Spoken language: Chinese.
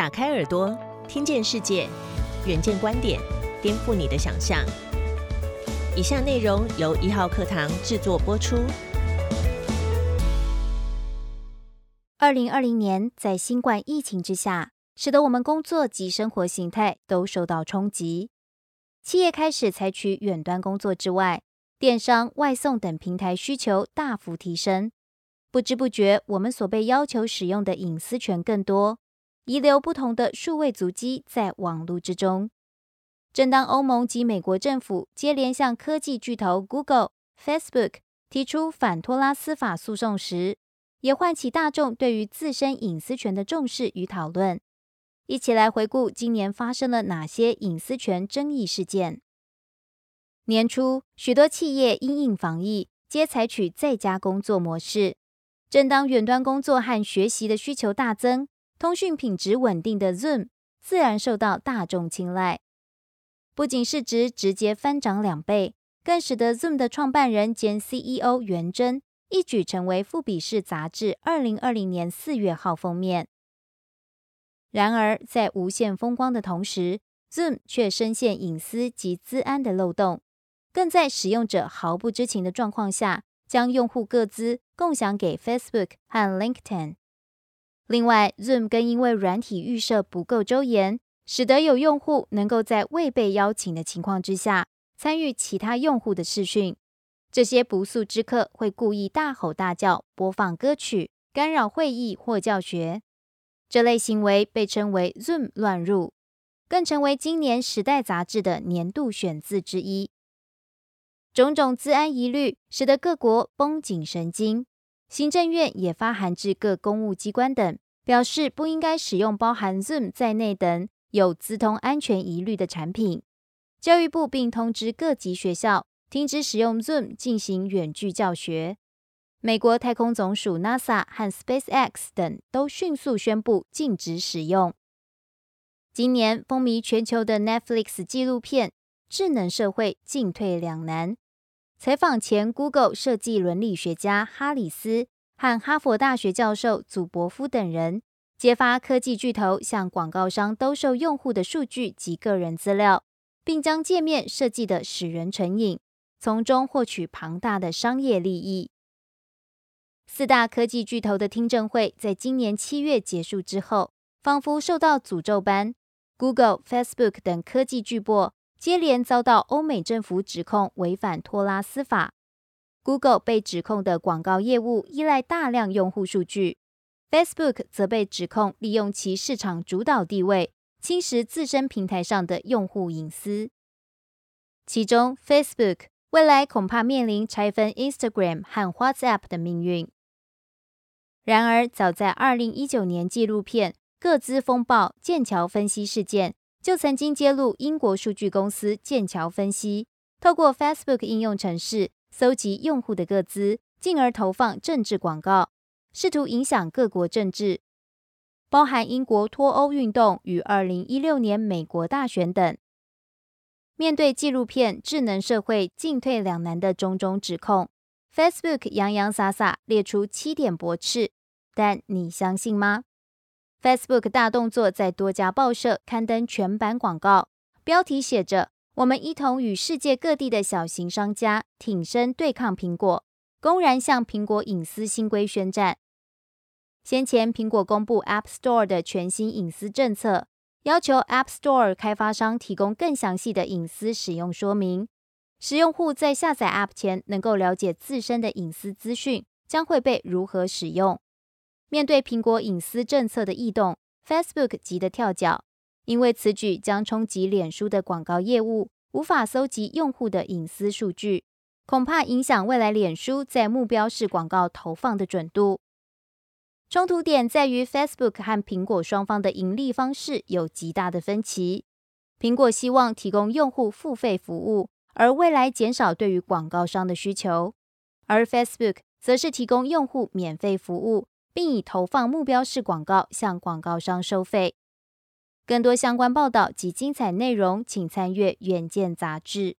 打开耳朵，听见世界，远见观点，颠覆你的想象。以下内容由一号课堂制作播出。二零二零年，在新冠疫情之下，使得我们工作及生活形态都受到冲击。企业开始采取远端工作之外，电商、外送等平台需求大幅提升。不知不觉，我们所被要求使用的隐私权更多，遗留不同的数位足迹在网络之中。正当欧盟及美国政府接连向科技巨头 Google、Facebook 提出反托拉斯法诉讼时，也唤起大众对于自身隐私权的重视与讨论。一起来回顾今年发生了哪些隐私权争议事件。年初，许多企业因应防疫，皆采取在家工作模式。正当远端工作和学习的需求大增，通讯品质稳定的 Zoom 自然受到大众青睐。不仅市值直接翻涨两倍，更使得 Zoom 的创办人兼 CEO 袁真一举成为富比士杂志二零二零年四月号封面。然而，在无限风光的同时，Zoom 却深陷隐私及资安的漏洞，更在使用者毫不知情的状况下。将用户各资共享给 Facebook 和 LinkedIn。另外，Zoom 更因为软体预设不够周延，使得有用户能够在未被邀请的情况之下参与其他用户的视讯。这些不速之客会故意大吼大叫、播放歌曲、干扰会议或教学。这类行为被称为 Zoom 乱入，更成为今年《时代》杂志的年度选字之一。种种治安疑虑，使得各国绷紧神经。行政院也发函至各公务机关等，表示不应该使用包含 Zoom 在内等有资通安全疑虑的产品。教育部并通知各级学校停止使用 Zoom 进行远距教学。美国太空总署 NASA 和 SpaceX 等都迅速宣布禁止使用。今年风靡全球的 Netflix 纪录片《智能社会进退两难》。采访前，Google 设计伦理学家哈里斯和哈佛大学教授祖伯夫等人揭发科技巨头向广告商兜售用户的数据及个人资料，并将界面设计的使人成瘾，从中获取庞大的商业利益。四大科技巨头的听证会在今年七月结束之后，仿佛受到诅咒般，Google、Facebook 等科技巨擘。接连遭到欧美政府指控违反托拉斯法，Google 被指控的广告业务依赖大量用户数据，Facebook 则被指控利用其市场主导地位侵蚀自身平台上的用户隐私。其中，Facebook 未来恐怕面临拆分 Instagram 和 WhatsApp 的命运。然而，早在2019年纪录片《各资风暴：剑桥分析事件》。就曾经揭露英国数据公司剑桥分析，透过 Facebook 应用程式搜集用户的个资，进而投放政治广告，试图影响各国政治，包含英国脱欧运动与二零一六年美国大选等。面对纪录片《智能社会进退两难》的种种指控，Facebook 洋洋洒洒列出七点驳斥，但你相信吗？Facebook 大动作，在多家报社刊登全版广告，标题写着：“我们一同与世界各地的小型商家挺身对抗苹果，公然向苹果隐私新规宣战。”先前，苹果公布 App Store 的全新隐私政策，要求 App Store 开发商提供更详细的隐私使用说明，使用户在下载 App 前能够了解自身的隐私资讯将会被如何使用。面对苹果隐私政策的异动，Facebook 急得跳脚，因为此举将冲击脸书的广告业务，无法搜集用户的隐私数据，恐怕影响未来脸书在目标式广告投放的准度。冲突点在于 Facebook 和苹果双方的盈利方式有极大的分歧。苹果希望提供用户付费服务，而未来减少对于广告商的需求，而 Facebook 则是提供用户免费服务。并以投放目标式广告向广告商收费。更多相关报道及精彩内容，请参阅《远见》杂志。